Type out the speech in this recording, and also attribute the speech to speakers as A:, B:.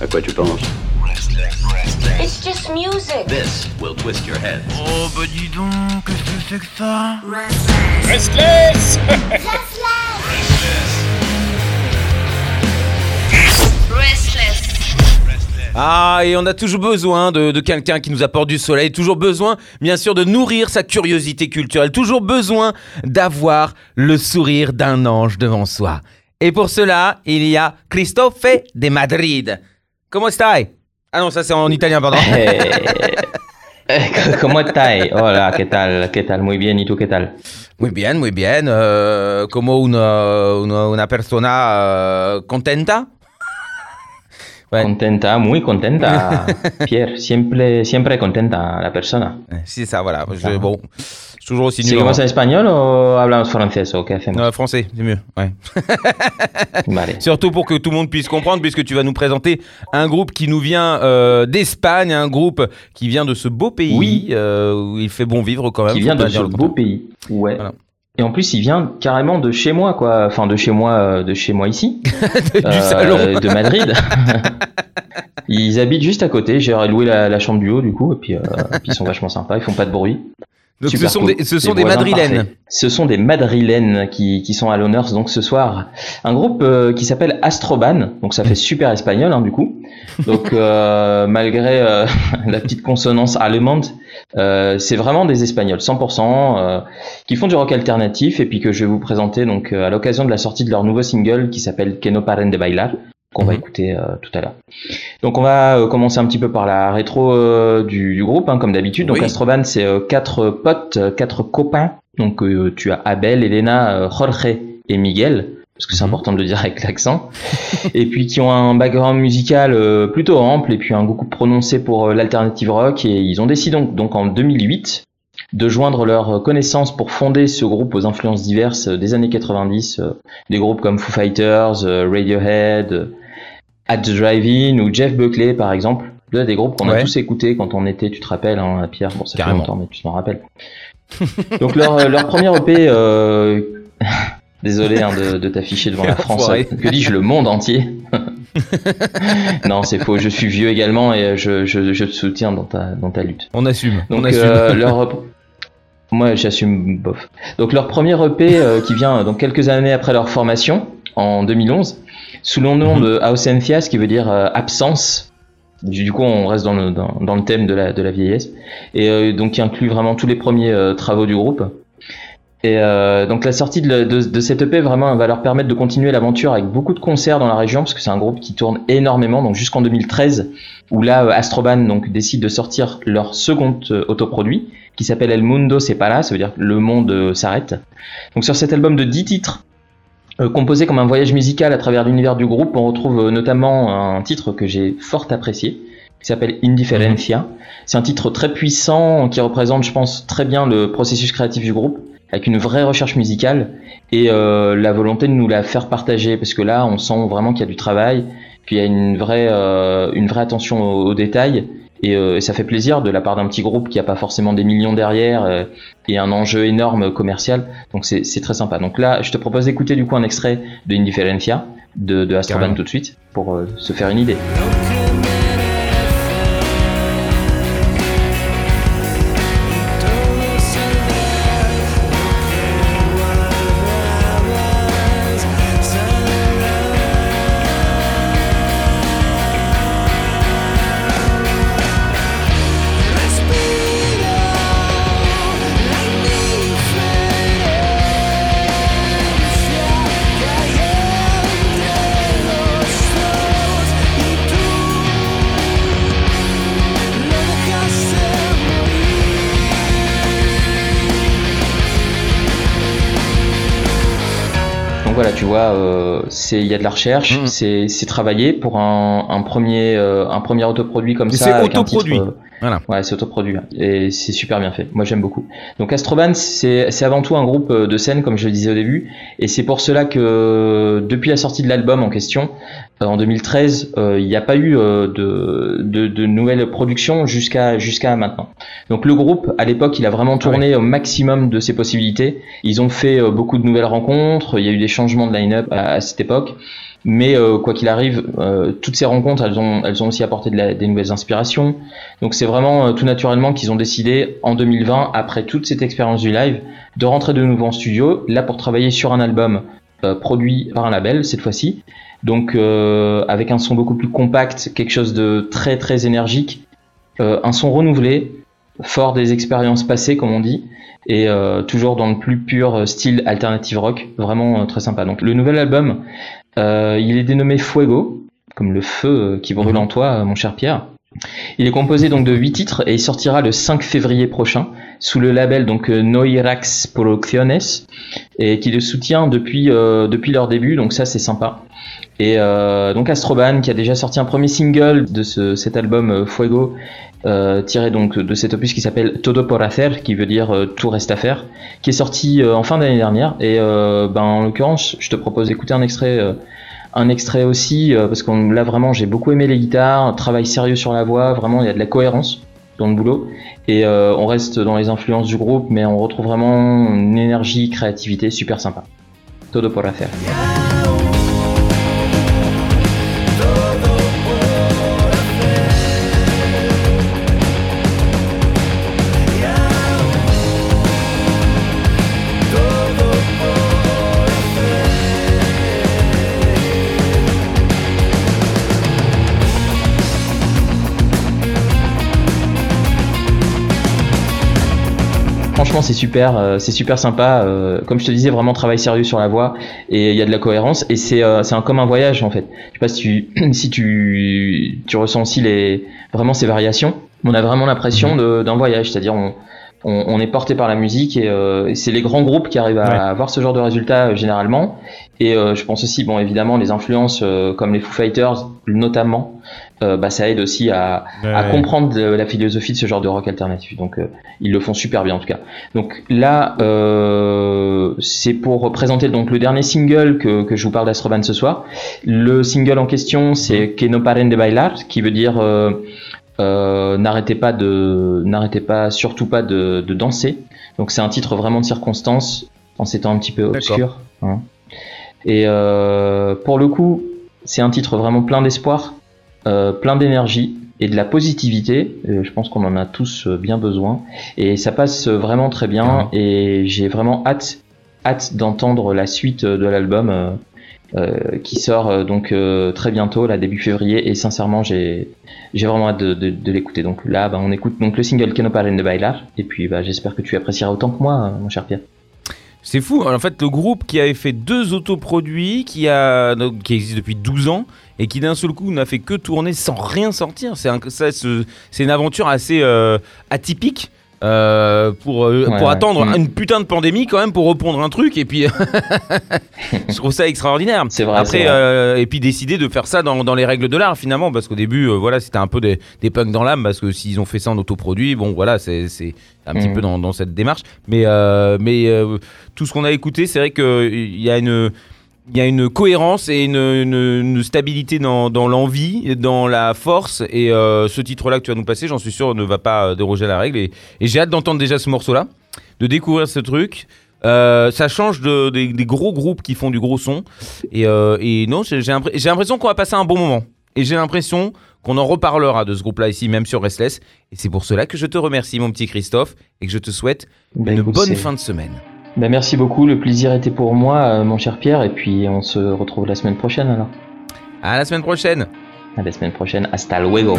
A: À quoi tu penses
B: It's just music.
C: This will twist your head.
D: Oh bah dis donc, qu'est-ce que c'est que ça
E: Restless
B: Restless.
F: Ah, et on a toujours besoin de, de quelqu'un qui nous apporte du soleil, toujours besoin, bien sûr, de nourrir sa curiosité culturelle, toujours besoin d'avoir le sourire d'un ange devant soi. Et pour cela, il y a Christophe de Madrid. Comment stai? Ah non, ça c'est en italien, pardon.
G: Eh, eh, ¿Cómo estáis? Hola, ¿qué tal? ¿Qué tal? Muy bien, ¿y tú qué tal?
F: Muy bien, muy bien. Euh, como una, una, una persona euh, contenta.
G: Contenta, muy contenta, Pierre. Siempre, siempre contenta la persona.
F: Eh, C'est ça, voilà. Je- bon, je suis toujours aussi nul.
G: ¿Seguimos
F: en-
G: en español o hablamos francés o qué hacemos?
F: Français, c'est mieux. Ouais.
G: Vale.
F: Surtout pour que tout le monde puisse comprendre, puisque tu vas nous présenter un groupe qui nous vient euh, d'Espagne, un groupe qui vient de ce beau pays
G: Oui.
F: euh, où il fait bon vivre quand même.
G: Qui vient de ce beau pays. Ouais.
F: Voilà.
G: Et en plus, il vient carrément de chez moi, quoi. Enfin, de chez moi, euh, de chez moi ici.
F: du
G: Euh,
F: salon.
G: de Madrid. ils habitent juste à côté. J'ai loué la, la chambre du haut, du coup. Et puis, euh, et puis ils sont vachement sympas. Ils font pas de bruit.
F: Donc ce sont,
G: cool.
F: des, ce sont
G: Des
F: madrilènes.
G: parfaits. Ce sont des madrilènes qui, qui sont à l'honneur donc ce soir. Un groupe euh, qui s'appelle Astroban, donc ça fait super espagnol hein, du coup. Donc euh, malgré euh, la petite consonance allemande, euh, c'est vraiment des espagnols 100% euh, qui font du rock alternatif et puis que je vais vous présenter donc euh, à l'occasion de la sortie de leur nouveau single qui s'appelle Que no paren de bailar qu'on va
F: Mhm.
G: écouter euh, tout à l'heure. Donc on va euh, commencer un petit peu par la rétro euh, du, du groupe, hein, comme d'habitude. Donc
F: Oui.
G: Astroban, c'est quatre potes, quatre copains. Donc tu as Abel, Elena, Jorge et Miguel, parce que c'est
F: Mhm.
G: important de le dire avec l'accent. et puis qui ont un background musical plutôt ample et puis un goût prononcé pour l'alternative rock. Et ils ont décidé donc, donc en 2008 de joindre leurs connaissances pour fonder ce groupe aux influences diverses des années 90, euh, des groupes comme Foo Fighters, Radiohead, At the Drive-In ou Jeff Buckley par exemple. Là, des groupes qu'on a tous écoutés quand on était, tu te rappelles, hein, Pierre, bon ça
F: Carrément.
G: fait longtemps mais tu t'en rappelles. Donc leur, euh, leur premier EP, euh... désolé hein, de, de t'afficher devant la France, que dis-je, le monde entier. non, c'est faux, je suis vieux également et je, je, je te soutiens dans ta, dans ta lutte.
F: On assume.
G: Donc
F: on assume.
G: euh, leur moi j'assume bof. Donc leur premier EP euh, qui vient euh, donc quelques années après leur formation en 2011 sous le nom de Ausencia, ce qui veut dire euh, absence. Du coup, on reste dans le, dans, dans le thème de la, de la vieillesse. Et euh, donc, qui inclut vraiment tous les premiers euh, travaux du groupe. Et donc, la sortie de, de, de cette EP, vraiment, va leur permettre de continuer l'aventure avec beaucoup de concerts dans la région, parce que c'est un groupe qui tourne énormément. Donc, jusqu'en 2013, où là, Astroban donc, décide de sortir leur second autoproduit, qui s'appelle El Mundo Separa, ça veut dire le monde s'arrête. Donc, sur cet album de 10 titres, composé comme un voyage musical à travers l'univers du groupe, on retrouve euh, notamment un titre que j'ai fort apprécié, qui s'appelle Indiferencia. C'est un titre très puissant qui représente, je pense, très bien le processus créatif du groupe, avec une vraie recherche musicale et euh, la volonté de nous la faire partager, parce que là, on sent vraiment qu'il y a du travail, qu'il y a une vraie, euh, une vraie attention aux détails. Et, euh, et ça fait plaisir de la part d'un petit groupe qui a pas forcément des millions derrière euh, et un enjeu énorme commercial. Donc c'est très sympa. Donc là, je te propose d'écouter du coup un extrait de Indiferencia de, de Astroban tout de suite pour euh, se faire une idée. Donc voilà, tu vois, euh, c'est il y a de la recherche,
F: Mhm.
G: c'est c'est travaillé pour un, un premier euh, un premier autoproduit comme
F: Et
G: ça.
F: c'est autoproduit.
G: titre, euh,
F: Voilà.
G: Ouais, c'est autoproduit et c'est super bien fait. Moi, j'aime beaucoup. Donc, Astroban, c'est c'est avant tout un groupe euh, de scène, comme je le disais au début, et c'est pour cela que depuis la sortie de l'album en question, en 2013, euh, il n'y a pas eu euh, de, de, de nouvelles productions jusqu'à jusqu'à maintenant. Donc, le groupe, à l'époque, il a vraiment tourné au maximum de ses possibilités. Ils ont fait euh, beaucoup de nouvelles rencontres. Il y a eu des changements de line-up à, à cette époque. Mais euh, quoi qu'il arrive, euh, toutes ces rencontres, elles ont, elles ont aussi apporté de la- des nouvelles inspirations. Donc c'est vraiment euh, tout naturellement qu'ils ont décidé en 2020, après toute cette expérience du live, de rentrer de nouveau en studio, là pour travailler sur un album euh, produit par un label cette fois-ci. Donc euh, avec un son beaucoup plus compact, quelque chose de très très énergique, euh, un son renouvelé, fort des expériences passées comme on dit, et euh, toujours dans le plus pur euh, style alternative rock, vraiment euh, très sympa. Donc le nouvel album, euh, il est dénommé Fuego, comme le feu euh, qui brûle en toi, euh, mon cher Pierre. Il est composé donc de 8 titres et il sortira le 5 février prochain sous le label donc euh, Noirax Producciones et qui le soutient depuis euh, depuis leur début donc ça c'est sympa. Et euh, donc Astroban qui a déjà sorti un premier single de ce, cet album Fuego tiré donc de cet opus qui s'appelle Todo por hacer qui veut dire tout reste à faire qui est sorti en fin d'année dernière et ben en l'occurrence je te propose d'écouter un extrait un extrait aussi euh, parce qu'on là vraiment j'ai beaucoup aimé les guitares, travail sérieux sur la voix, vraiment il y a de la cohérence dans le boulot et euh, on reste dans les influences du groupe mais on retrouve vraiment une énergie, créativité super sympa. Todo por hacer. Franchement, c'est super, euh, c'est super sympa. euh, comme je te disais, vraiment travail sérieux sur la voix et il y a de la cohérence et c'est euh, c'est un comme un voyage en fait. Je sais pas si tu si tu tu ressens aussi les vraiment ces variations. On a vraiment l'impression de- d'un voyage, c'est-à-dire on, on on est porté par la musique et, euh, c'est les grands groupes qui arrivent à
F: Ouais.
G: avoir ce genre de résultats euh, généralement. Et euh, je pense aussi, bon évidemment, les influences euh, comme les Foo Fighters notamment, euh, bah, ça aide aussi à, à comprendre la philosophie de ce genre de rock alternatif. Donc euh, ils le font super bien en tout cas. Donc là, euh, c'est pour présenter donc le dernier single que, que je vous parle d'Astroban ce soir. Le single en question, c'est Que no paren de bailar, qui veut dire euh, n'arrêtez pas de, n'arrêtez pas, surtout pas de, de danser. Donc c'est un titre vraiment de circonstance en ces temps un petit peu obscurs. hein. Et euh, pour le coup, c'est un titre vraiment plein d'espoir, euh, plein d'énergie et de la positivité. Euh, je pense qu'on en a tous euh, bien besoin. Et ça passe euh, vraiment très bien. Et j'ai vraiment hâte, hâte d'entendre la suite de l'album euh, qui sort euh, donc euh, très bientôt, là début février. Et sincèrement, j'ai vraiment hâte de, l'écouter. Donc là, bah, on écoute donc le single Que no paren de bailar. Et puis, bah, j'espère que tu apprécieras autant que moi, mon cher Pierre.
F: C'est fou. En fait, le groupe qui avait fait deux autoproduits, qui, a, qui existe depuis 12 ans, et qui d'un seul coup n'a fait que tourner sans rien sortir. C'est un- une aventure assez atypique. Euh, pour, euh,
G: Ouais,
F: pour
G: ouais.
F: attendre
G: Mm.
F: une putain de pandémie quand même pour répondre un truc et puis je trouve ça extraordinaire
G: C'est vrai,
F: après euh, et puis décider de faire ça dans, dans les règles de l'art finalement parce qu'au début voilà c'était un peu des, des punks dans l'âme parce que s'ils ont fait ça en autoproduit bon voilà c'est un petit
G: Mhm.
F: peu dans, dans cette démarche mais mais tout ce qu'on a écouté c'est vrai que il y a une il y a une cohérence et une, une- une stabilité dans, dans l'envie, dans la force. Et euh, ce titre-là que tu vas nous passer, j'en suis sûr, ne va pas euh, déroger à la règle. Et, et j'ai hâte d'entendre déjà ce morceau-là, de découvrir ce truc. Euh, ça change de- des, des gros groupes qui font du gros son. Et, euh, et non, j'ai j'ai l'impr- j'ai l'impression qu'on va passer un bon moment. Et j'ai l'impression qu'on en reparlera de ce groupe-là ici, même sur Restless. Et c'est pour cela que je te remercie, mon petit Christophe, et que je te souhaite
G: Bah,
F: une bonne fin de semaine.
G: Bah, merci beaucoup, le plaisir était pour moi, euh, mon cher Pierre, et puis on se retrouve la semaine prochaine alors.
F: À la semaine prochaine.
G: À la semaine prochaine, hasta luego.